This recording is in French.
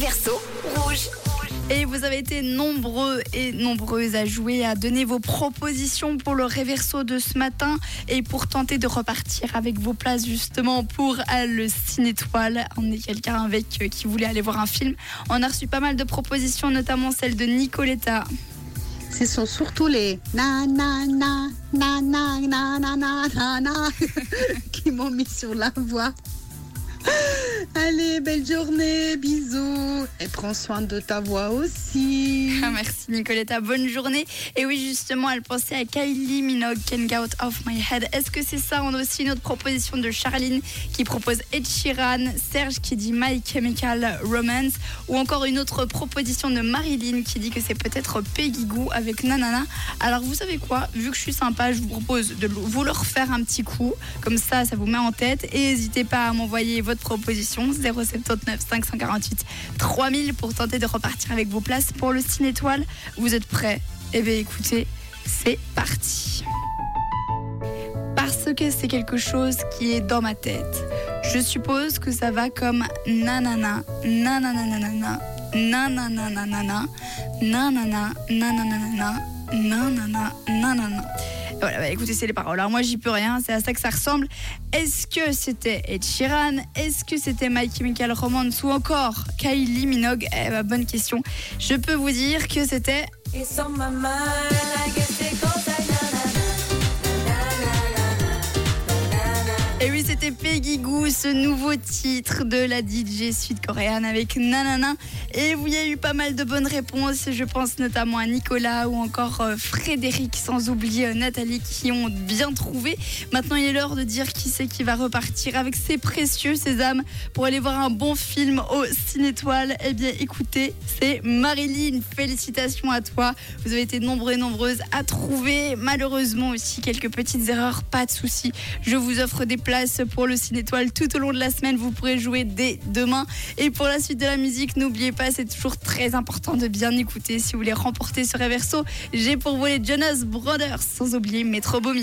Réverso rouge. Et vous avez été nombreux et nombreuses à jouer, à donner vos propositions pour le réverso de ce matin et pour tenter de repartir avec vos places justement pour euh, le Ciné Étoile. On est quelqu'un avec euh, qui voulait aller voir un film. On a reçu pas mal de propositions, notamment celle de Nicoletta. Ce sont surtout les na na na na na na na na na na qui m'ont mis sur la voie. Allez, belle journée, bisous. Et prends soin de ta voix aussi. Ah, merci Nicoletta, bonne journée. Et oui, justement, elle pensait à Kylie Minogue, Can Get Out of My Head. Est-ce que c'est ça On a aussi une autre proposition de Charline qui propose Ed Sheeran, Serge qui dit My Chemical Romance, ou encore une autre proposition de Marilyn qui dit que c'est peut-être Peggy Goo avec Nanana. Alors vous savez quoi? Vu que je suis sympa, je vous propose de vous le refaire un petit coup. Comme ça, ça vous met en tête. Et n'hésitez pas à m'envoyer votre proposition 079 548 3000 pour tenter de repartir avec vos places pour le Ciné Étoile. Vous êtes prêts? Eh bien écoutez, c'est parti. Parce que c'est quelque chose qui est dans ma tête. Je suppose que ça va comme nanana, nanana, nanana, nanana, nanana, nanana, nanana, nanana, nanana. Voilà, bah, écoutez, c'est les paroles. Alors moi, j'y peux rien, c'est à ça que ça ressemble. Est-ce que c'était Ed Sheeran? Est-ce que c'était My Chemical Romance? Ou encore Kylie Minogue? Eh bah, bonne question. Je peux vous dire que c'était Et oui, c'était Peggy Goo, ce nouveau titre de la DJ sud-coréenne avec Nanana. Et il y a eu pas mal de bonnes réponses. Je pense notamment à Nicolas ou encore euh, Frédéric, sans oublier euh, Nathalie, qui ont bien trouvé. Maintenant, il est l'heure de dire qui c'est qui va repartir avec ses précieux sésames pour aller voir un bon film au Cinétoile. Eh bien, écoutez, c'est Marilyn. Félicitations à toi. Vous avez été nombreux et nombreuses à trouver. Malheureusement aussi, quelques petites erreurs. Pas de souci. Je vous offre des places pour le Cinétoile tout au long de la semaine. Vous pourrez jouer dès demain. Et pour la suite de la musique, n'oubliez pas, c'est toujours très important de bien écouter. Si vous voulez remporter ce réverso, j'ai pour vous les Jonas Brothers, sans oublier Metro Boomin.